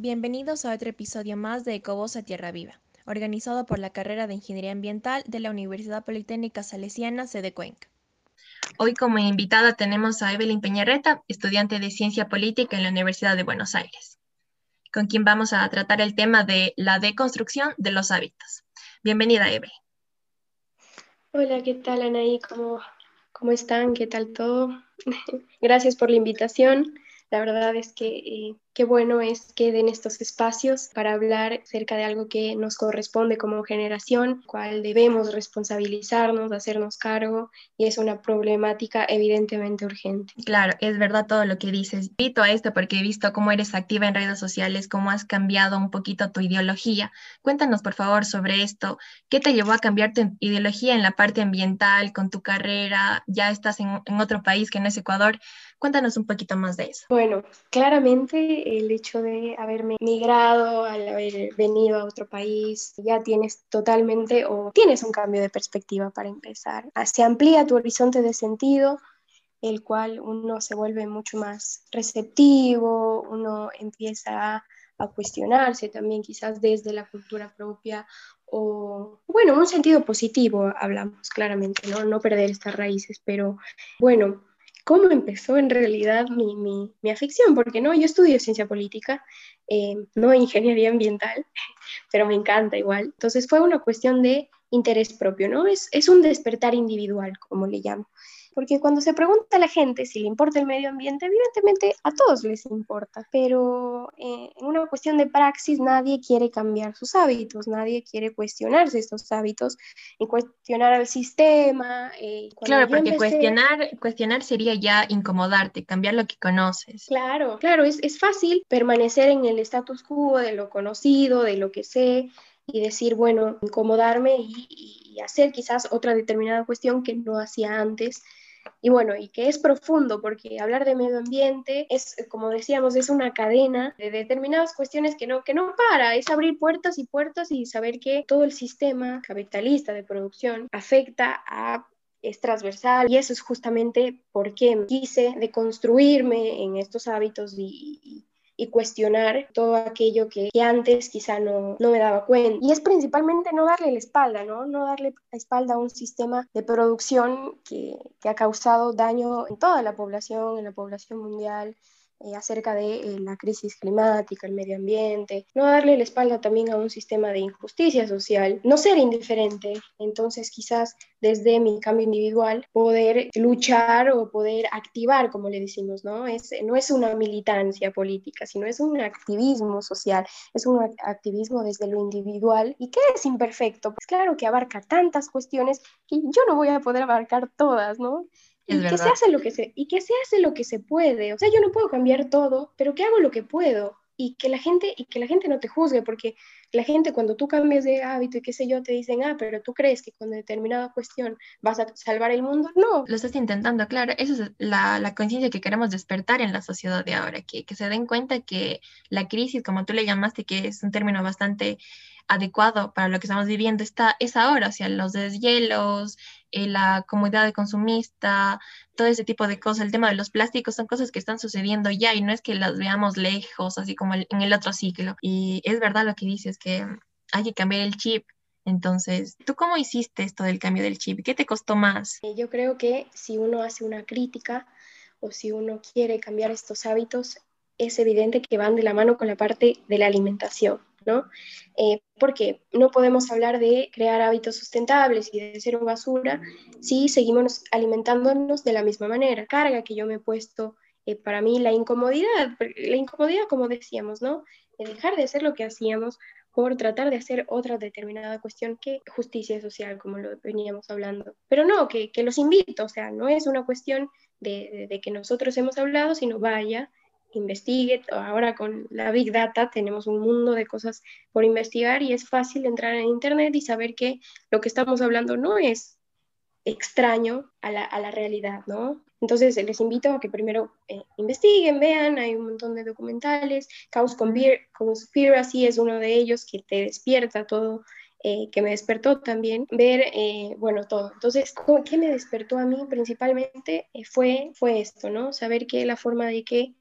Bienvenidos a otro episodio más de Ecovoz a Tierra Viva, organizado por la carrera de Ingeniería Ambiental de la Universidad Politécnica Salesiana, sede Cuenca. Hoy como invitada tenemos a Evelyn Peñarreta, estudiante de Ciencia Política en la Universidad de Buenos Aires, con quien vamos a tratar el tema de la deconstrucción de los hábitos. Bienvenida, Evelyn. Hola, ¿qué tal, Anaí? ¿Cómo, cómo están? ¿Qué tal todo? Gracias por la invitación. La verdad es que eh, qué bueno es que den estos espacios para hablar acerca de algo que nos corresponde como generación, cual debemos responsabilizarnos, hacernos cargo y es una problemática evidentemente urgente. Claro, es verdad todo lo que dices. Invito a esto porque he visto cómo eres activa en redes sociales, cómo has cambiado un poquito tu ideología. Cuéntanos por favor sobre esto. ¿Qué te llevó a cambiar tu ideología en la parte ambiental con tu carrera? Ya estás en, en otro país que no es Ecuador. Cuéntanos un poquito más de eso. Bueno, claramente el hecho de haberme migrado, al haber venido a otro país, ya tienes totalmente o tienes un cambio de perspectiva para empezar. Se amplía tu horizonte de sentido, el cual uno se vuelve mucho más receptivo, uno empieza a, cuestionarse también quizás desde la cultura propia o, bueno, en un sentido positivo hablamos claramente, ¿no? No perder estas raíces, pero bueno, cómo empezó en realidad mi, mi, mi afición, porque no, yo estudio ciencia política, eh, no ingeniería ambiental, pero me encanta igual. Entonces fue una cuestión de interés propio, ¿no? Es, es un despertar individual, como le llamo. Porque cuando se pregunta a la gente si le importa el medio ambiente, evidentemente a todos les importa, pero eh, en una cuestión de praxis nadie quiere cambiar sus hábitos, nadie quiere cuestionarse estos hábitos y cuestionar al sistema. Eh, claro, porque cuestionar, cuestionar sería ya incomodarte, cambiar lo que conoces. Claro, claro, es, es fácil permanecer en el status quo de lo conocido, de lo que sé, y decir, bueno, incomodarme y, hacer quizás otra determinada cuestión que no hacía antes. Y bueno, y que es profundo, porque hablar de medio ambiente es, como decíamos, es una cadena de determinadas cuestiones que no, que no para, es abrir puertas y puertas y saber que todo el sistema capitalista de producción afecta a es transversal. Y eso es justamente por qué quise deconstruirme en estos hábitos y cuestionar todo aquello que, antes quizá no, no, me daba cuenta. Y es principalmente no darle la espalda, ¿no? No darle la espalda a un sistema de producción que, que ha causado daño en toda la población, en la población mundial, eh, acerca de eh, la crisis climática, el medio ambiente, no darle la espalda también a un sistema de injusticia social, no ser indiferente. Entonces, quizás desde mi cambio individual, poder luchar o poder activar, como le decimos, ¿no? Es, no es una militancia política, sino es un activismo social, es un activismo desde lo individual y que es imperfecto. Pues claro que abarca tantas cuestiones que yo no voy a poder abarcar todas, ¿no? Y que se hace lo que se y que se hace lo que se puede. O sea yo no puedo cambiar todo pero que hago lo que puedo. Y que la gente y que la gente no te juzgue porque la gente cuando tú cambias de hábito y qué sé yo te dicen ah pero tú crees que con determinada cuestión vas a salvar el mundo no. Lo estás intentando claro. Esa es la, la conciencia que queremos despertar en la sociedad de ahora que, que se den cuenta que la crisis como tú le llamaste que es un término bastante adecuado para lo que estamos viviendo está, es ahora, o sea, los deshielos, eh, la comunidad de consumista, todo ese tipo de cosas, el tema de los plásticos son cosas que están sucediendo ya y no es que las veamos lejos, así como en el otro ciclo. Y es verdad lo que dices, que hay que cambiar el chip. Entonces, ¿tú cómo hiciste esto del cambio del chip? ¿Qué te costó más? Eh, yo creo que si uno hace una crítica o si uno quiere cambiar estos hábitos, es evidente que van de la mano con la parte de la alimentación. ¿No? Eh, porque no podemos hablar de crear hábitos sustentables y de cero basura si seguimos alimentándonos de la misma manera. Carga que yo me he puesto, eh, para mí la incomodidad, la incomodidad como decíamos, ¿no? De dejar de hacer lo que hacíamos por tratar de hacer otra determinada cuestión que justicia social, como lo veníamos hablando. Pero no, que, los invito, o sea, no es una cuestión de, de que nosotros hemos hablado, sino vaya, investigue. Ahora con la Big Data tenemos un mundo de cosas por investigar y es fácil entrar en Internet y saber que lo que estamos hablando no es extraño a la, a la realidad, ¿no? Entonces les invito a que primero eh, investiguen, vean, hay un montón de documentales, Conspiracy es uno de ellos que te despierta todo, eh, que me despertó también, ver, eh, bueno, todo. Entonces, ¿qué me despertó a mí principalmente? fue, fue esto, ¿no? Saber que la forma de que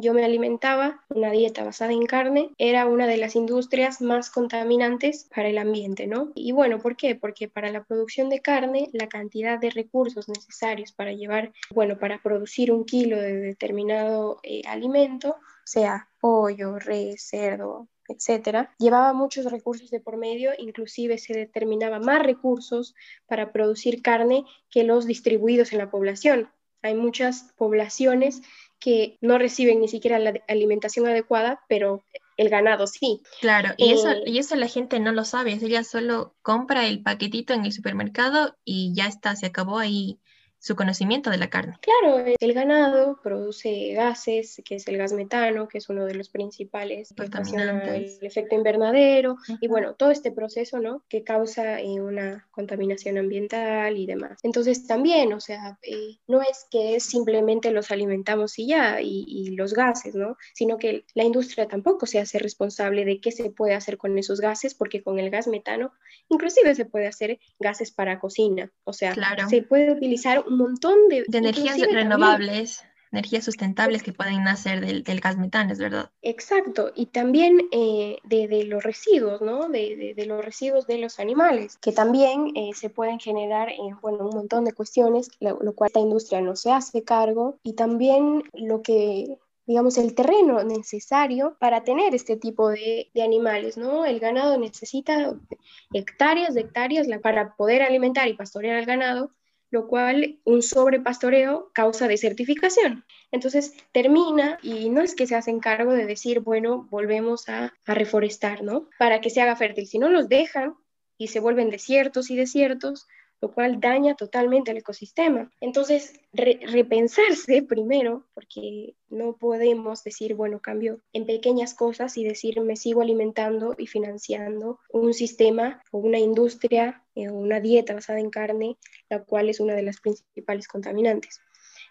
yo me alimentaba, una dieta basada en carne, era una de las industrias más contaminantes para el ambiente, ¿no? Y bueno, ¿por qué? Porque para la producción de carne, la cantidad de recursos necesarios para llevar, bueno, para producir un kilo de determinado eh, alimento, sea pollo, res, cerdo, etcétera, llevaba muchos recursos de por medio, inclusive se determinaba más recursos para producir carne que los distribuidos en la población. Hay muchas poblaciones que no reciben ni siquiera la alimentación adecuada, pero el ganado sí. Claro, y, eso, eh, y eso la gente no lo sabe, ella solo compra el paquetito en el supermercado y ya está, se acabó ahí su conocimiento de la carne. Claro, el ganado produce gases, que es el gas metano, que es uno de los principales que el efecto invernadero, y bueno, todo este proceso, ¿no? Que causa eh, una contaminación ambiental y demás. Entonces también, o sea, eh, no es que simplemente los alimentamos y ya, y, y, los gases, ¿no? Sino que la industria tampoco se hace responsable de qué se puede hacer con esos gases, porque con el gas metano, inclusive se puede hacer gases para cocina, o sea, claro. se puede utilizar un montón de... De energías renovables. energías sustentables que pueden nacer del, gas metano, es verdad. Exacto, y también eh, de, los residuos, ¿no? De, los residuos de los animales, que también eh, se pueden generar, en bueno, un montón de cuestiones, lo, cual esta industria no se hace cargo, y también lo que digamos, el terreno necesario para tener este tipo de, de, animales, ¿no? El ganado necesita hectáreas de hectáreas para poder alimentar y pastorear al ganado, lo cual un sobrepastoreo causa desertificación. Entonces termina y no es que se hacen cargo de decir, bueno, volvemos a, reforestar, ¿no? Para que se haga fértil, si no los dejan y se vuelven desiertos y desiertos, lo cual daña totalmente el ecosistema. Entonces, repensarse primero, porque no podemos decir, bueno, cambio en pequeñas cosas y decir, me sigo alimentando y financiando un sistema o una industria o eh, una dieta basada en carne, la cual es una de las principales contaminantes.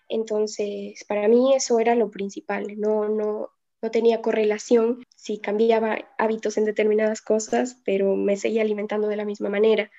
Entonces, para mí eso era lo principal, no, no, no tenía correlación si cambiaba hábitos en determinadas cosas, pero me seguía alimentando de la misma manera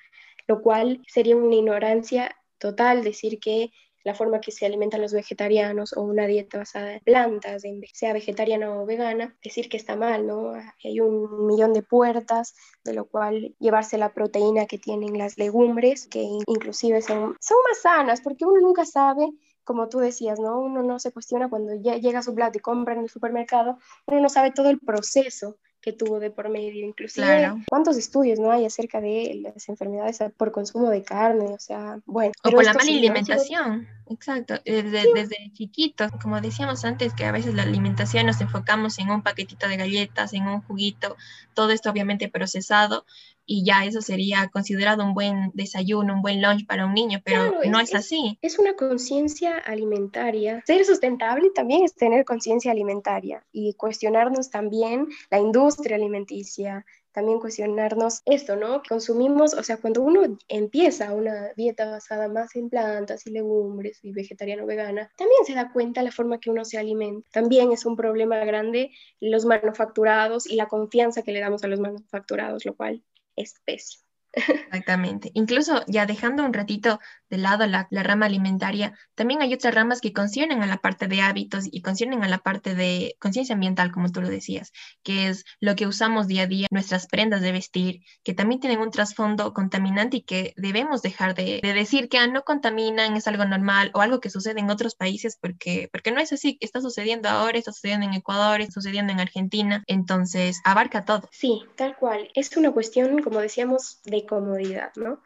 lo cual sería una ignorancia total decir que la forma que se alimentan los vegetarianos o una dieta basada en plantas, sea vegetariana o vegana, decir que está mal, ¿no? Hay un millón de puertas, de lo cual llevarse la proteína que tienen las legumbres, que inclusive son, son más sanas, porque uno nunca sabe como tú decías, ¿no? Uno no se cuestiona cuando ya llega a su plato y compra en el supermercado, uno no sabe todo el proceso que tuvo de por medio, inclusive cuántos estudios no hay acerca de las enfermedades por consumo de carne, o sea, bueno. O por la mala alimentación, exacto, desde, desde chiquitos, como decíamos antes, que a veces la alimentación nos enfocamos en un paquetito de galletas, en un juguito, todo esto obviamente procesado, y ya eso sería considerado un buen desayuno, un buen lunch para un niño, pero no es, así. Es una conciencia alimentaria. Ser sustentable también es tener conciencia alimentaria y cuestionarnos también la industria alimenticia, también cuestionarnos esto, ¿no? Consumimos, o sea, cuando uno empieza una dieta basada más en plantas y legumbres y vegetariano vegana, también se da cuenta la forma que uno se alimenta. También es un problema grande los manufacturados y la confianza que le damos a los manufacturados, lo cual especie. Exactamente. Incluso ya dejando un ratito de lado la, rama alimentaria, también hay otras ramas que conciernen a la parte de hábitos y conciernen a la parte de conciencia ambiental, como tú lo decías, que es lo que usamos día a día, nuestras prendas de vestir, que también tienen un trasfondo contaminante y que debemos dejar de, decir que ah, no contaminan, es algo normal o algo que sucede en otros países, porque, porque no es así, está sucediendo ahora, está sucediendo en Ecuador, está sucediendo en Argentina, entonces abarca todo. Sí, tal cual. Es una cuestión, como decíamos, de comodidad, ¿no?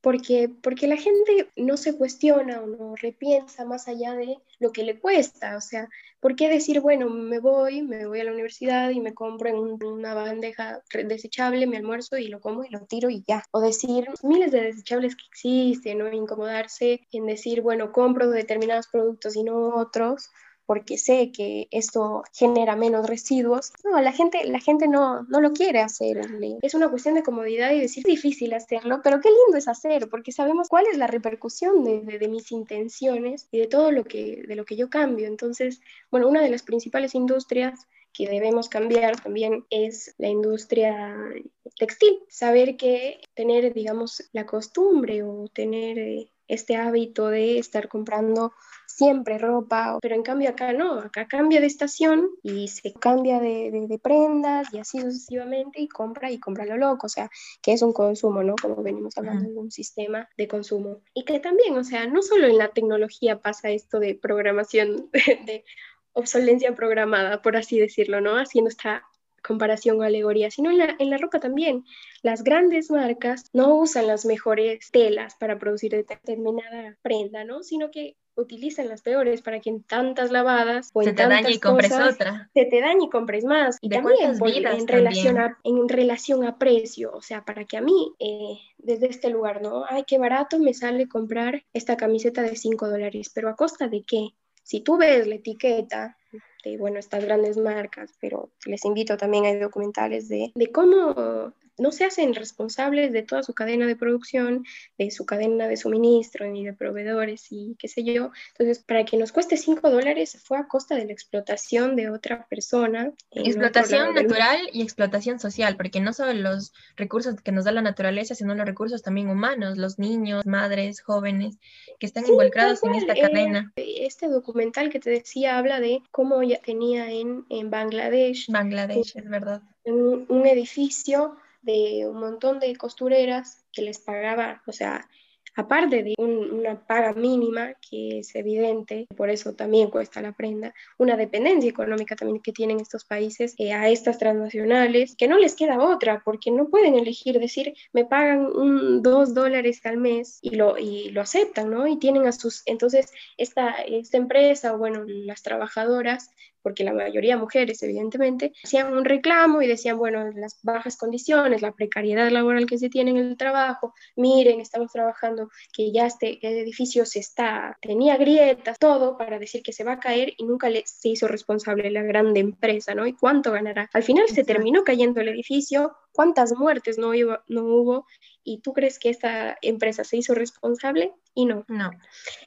Porque, porque la gente no se cuestiona o no repiensa más allá de lo que le cuesta. O sea, ¿por qué decir, bueno, me voy, me voy a la universidad y me compro en una bandeja desechable mi almuerzo y lo como y lo tiro y ya? O decir miles de desechables que existen, ¿no? Incomodarse en decir, bueno, compro determinados productos y no otros porque sé que esto genera menos residuos. No, la gente, la gente no, no lo quiere hacer. Es una cuestión de comodidad y decir, es difícil hacerlo, pero qué lindo es hacer, porque sabemos cuál es la repercusión de, de, mis intenciones y de todo lo que, de lo que yo cambio. Entonces, bueno, una de las principales industrias que debemos cambiar también es la industria textil. Saber que tener, digamos, la costumbre o tener eh, este hábito de estar comprando siempre ropa, pero en cambio acá no, acá cambia de estación y se cambia de, de, prendas y así sucesivamente y compra y compra lo loco, o sea, que es un consumo, ¿no? Como venimos hablando de un sistema de consumo. Y que también, o sea, no solo en la tecnología pasa esto de programación, de, obsolencia programada, por así decirlo, ¿no? Haciendo esta comparación o alegoría, sino en la, en la ropa también. Las grandes marcas no usan las mejores telas para producir determinada prenda, ¿no? Sino que utilizan las peores para que en tantas lavadas o se en te tantas dañe y compres cosas, otra. se te dañe y compres más. Y ¿De también en, relación también? a, en relación a precio, o sea, para que a mí, eh, desde este lugar, ¿no? Ay, qué barato me sale comprar esta camiseta de 5 dólares, pero ¿a costa de qué? Si tú ves la etiqueta de, bueno, estas grandes marcas, pero les invito también a documentales de, de cómo no se hacen responsables de toda su cadena de producción, de su cadena de suministro, ni de proveedores y qué sé yo. Entonces, para que nos cueste 5 dólares fue a costa de la explotación de otra persona. Explotación natural y explotación social, porque no solo los recursos que nos da la naturaleza, sino los recursos también humanos, los niños, madres, jóvenes, que están Sí, involucrados en esta eh, cadena. Este documental que te decía habla de cómo ya tenía en, en Bangladesh Bangladesh, es verdad. un, un edificio de un montón de costureras que les pagaba, o sea, aparte de un- una paga mínima, que es evidente, por eso también cuesta la prenda, una dependencia económica también que tienen estos países eh, a estas transnacionales, que no les queda otra, porque no pueden elegir decir, me pagan dos dólares al mes y lo, y lo aceptan, ¿no? Y tienen a sus, entonces, esta, esta empresa, o bueno, las trabajadoras, porque la mayoría mujeres, evidentemente, hacían un reclamo y decían, bueno, las bajas condiciones, la precariedad laboral que se tiene en el trabajo, miren, estamos trabajando, que ya este edificio se está, tenía grietas, todo para decir que se va a caer y nunca le, se hizo responsable la grande empresa, ¿no? ¿Y cuánto ganará? Al final se terminó cayendo el edificio, ¿cuántas muertes no, iba, no hubo? ¿Y tú crees que esta empresa se hizo responsable? Y no. No,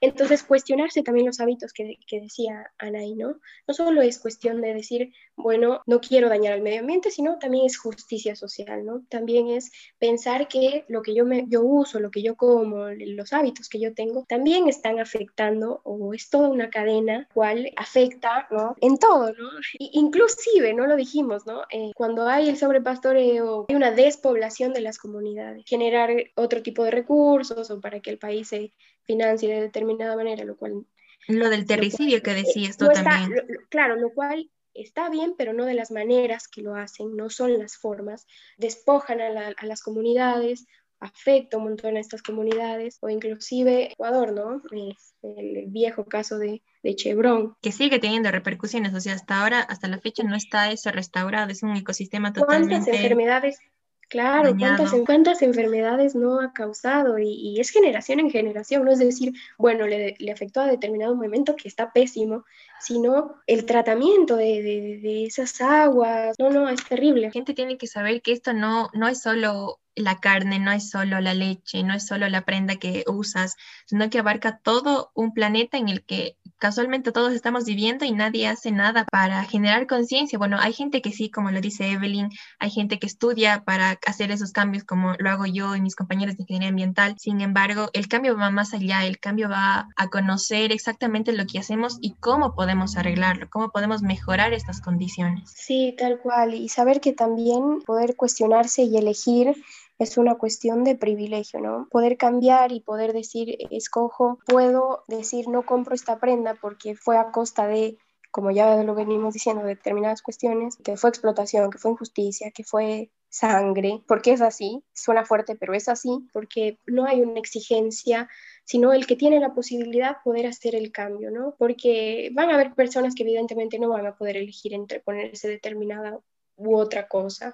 Entonces, cuestionarse también los hábitos que, que decía Anaí, ¿no? No solo es cuestión de decir, bueno, no quiero dañar al medio ambiente, sino también es justicia social, ¿no? También es pensar que lo que yo, me, yo uso, lo que yo como, los hábitos que yo tengo, también están afectando o es toda una cadena cual afecta, ¿no? En todo, ¿no? Y, inclusive, ¿no? Lo dijimos, ¿no? Eh, cuando hay el sobrepastoreo, hay una despoblación de las comunidades, generar otro tipo de recursos o para que el país se financie de determinada manera, lo cual lo del terricidio que cual, eh, decías tú no también. lo- claro, lo cual está bien, pero no de las maneras que lo hacen, no son las formas, despojan a, la- a las comunidades, afecta un montón a estas comunidades, o inclusive Ecuador, ¿no? El viejo caso de, de Chevron. que sigue teniendo repercusiones, o sea, hasta ahora, hasta la fecha no está eso restaurado, es un ecosistema ¿Cuántas totalmente enfermedades? Claro, ¿cuántas, cuántas enfermedades no ha causado? Y, y es generación en generación, no es decir, bueno, le, le afectó a determinado momento que está pésimo, sino el tratamiento de, de- de esas aguas. No, no, es terrible. La gente tiene que saber que esto no, no es solo la carne, no es solo la leche, no es solo la prenda que usas, sino que abarca todo un planeta en el que casualmente todos estamos viviendo y nadie hace nada para generar conciencia. Bueno, hay gente que sí, como lo dice Evelyn, hay gente que estudia para hacer esos cambios como lo hago yo y mis compañeros de ingeniería ambiental. Sin embargo, el cambio va más allá, el cambio va a conocer exactamente lo que hacemos y cómo podemos arreglarlo, cómo podemos mejorar estas condiciones. Sí, tal cual. Y saber que también poder cuestionarse y elegir es una cuestión de privilegio, ¿no? Poder cambiar y poder decir, escojo, puedo decir, no compro esta prenda porque fue a costa de, como ya lo venimos diciendo, determinadas cuestiones, que fue explotación, que fue injusticia, que fue sangre, porque es así, suena fuerte, pero es así, porque no hay una exigencia sino el que tiene la posibilidad poder hacer el cambio, ¿no? Porque van a haber personas que evidentemente no van a poder elegir entre ponerse determinada u otra cosa,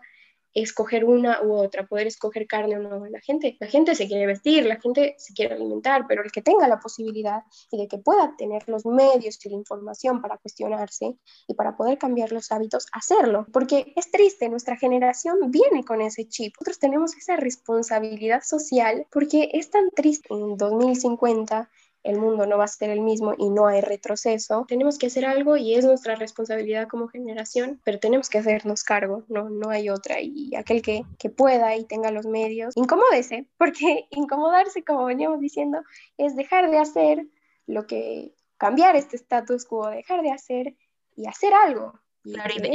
escoger una u otra, poder escoger carne o no. La gente, la gente se quiere vestir, la gente se quiere alimentar, pero el que tenga la posibilidad y de que pueda tener los medios y la información para cuestionarse y para poder cambiar los hábitos, hacerlo. Porque es triste, nuestra generación viene con ese chip. Nosotros tenemos esa responsabilidad social porque es tan triste en 2050 el mundo no va a ser el mismo y no hay retroceso, tenemos que hacer algo y es nuestra responsabilidad como generación, pero tenemos que hacernos cargo, no, no hay otra. Y aquel que, que pueda y tenga los medios, incomódese, porque incomodarse, como veníamos diciendo, es dejar de hacer lo que cambiar este status quo, dejar de hacer y hacer algo. Y,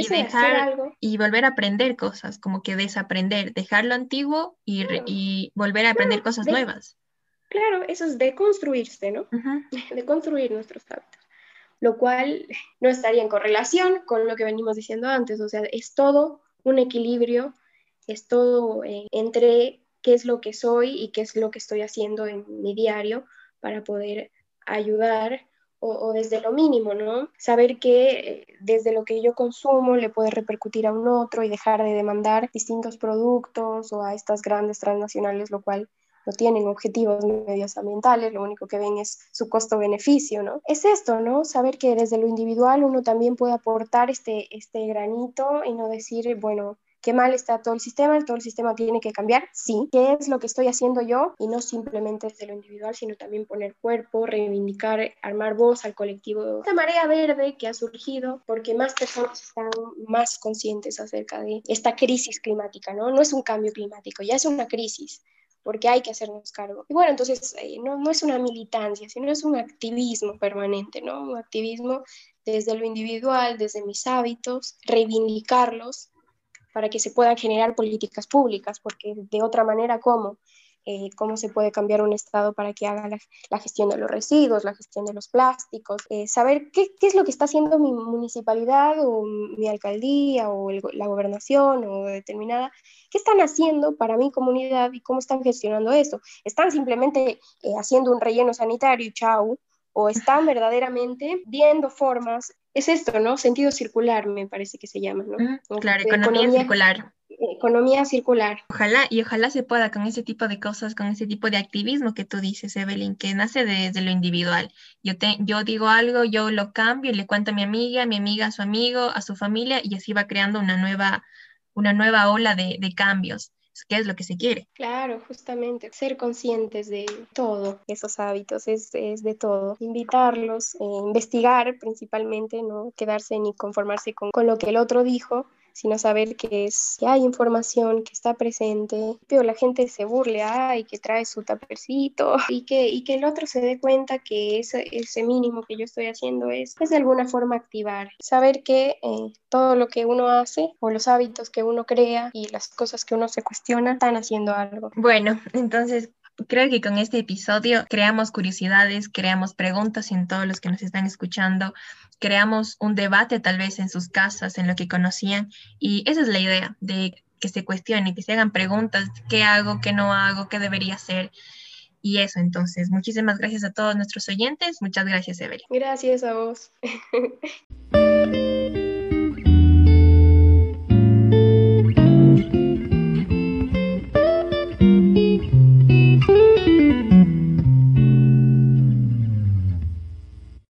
dejar y volver a aprender cosas, como que desaprender, dejar lo antiguo y, y volver a aprender cosas nuevas. Claro, eso es deconstruirse, ¿no? De construir nuestros hábitos. Lo cual no estaría en correlación con lo que venimos diciendo antes, o sea, es todo un equilibrio, es todo eh, entre qué es lo que soy y qué es lo que estoy haciendo en mi diario para poder ayudar o, desde lo mínimo, ¿no? Saber que eh, desde lo que yo consumo le puede repercutir a un otro y dejar de demandar distintos productos o a estas grandes transnacionales, lo cual no tienen objetivos medioambientales, lo único que ven es su costo-beneficio, ¿no? Es esto, ¿no? Saber que desde lo individual uno también puede aportar este, este granito y no decir, bueno, qué mal está todo el sistema, todo el sistema tiene que cambiar, sí, qué es lo que estoy haciendo yo y no simplemente desde lo individual, sino también poner cuerpo, reivindicar, armar voz al colectivo. Esta marea verde que ha surgido porque más personas están más conscientes acerca de esta crisis climática, ¿no? No es un cambio climático, ya es una crisis porque hay que hacernos cargo. Y bueno, entonces eh, no, no es una militancia, sino es un activismo permanente, ¿no? Un activismo desde lo individual, desde mis hábitos, reivindicarlos para que se puedan generar políticas públicas, porque de otra manera, ¿cómo? Eh, cómo se puede cambiar un Estado para que haga la, gestión de los residuos, la gestión de los plásticos, eh, saber qué, qué, es lo que está haciendo mi municipalidad o mi alcaldía o la gobernación o determinada, qué están haciendo para mi comunidad y cómo están gestionando esto. ¿Están simplemente eh, haciendo un relleno sanitario chau? ¿O están verdaderamente viendo formas es esto, ¿no? Sentido circular, me parece que se llama, ¿no? claro, economía, circular. Economía circular. Ojalá, y ojalá se pueda con ese tipo de cosas, con ese tipo de activismo que tú dices, Evelyn, que nace desde lo individual. Yo, te, yo digo algo, yo lo cambio y le cuento a mi amiga, a mi amiga a su amigo, a su familia, y así va creando una nueva, una nueva ola de, de cambios qué es lo que se quiere. Claro, justamente, ser conscientes de todo, esos hábitos, es, de todo. Invitarlos, eh, investigar principalmente, no quedarse ni conformarse con, con lo que el otro dijo, sino saber que, es, hay información, que está presente. Pero la gente se burle, ay, que trae su tapercito, y que, y que el otro se dé cuenta que ese, ese mínimo que yo estoy haciendo es, es de alguna forma activar. Saber que eh, todo lo que uno hace o los hábitos que uno crea y las cosas que uno se cuestiona están haciendo algo. Bueno, entonces Creo que con este episodio creamos curiosidades, creamos preguntas en todos los que nos están escuchando, creamos un debate tal vez en sus casas, en lo que conocían, y esa es la idea, de que se cuestionen, que se hagan preguntas, qué hago, qué no hago, qué debería hacer. Y eso, entonces, muchísimas gracias a todos nuestros oyentes. Muchas gracias, Evelyn. Gracias a vos.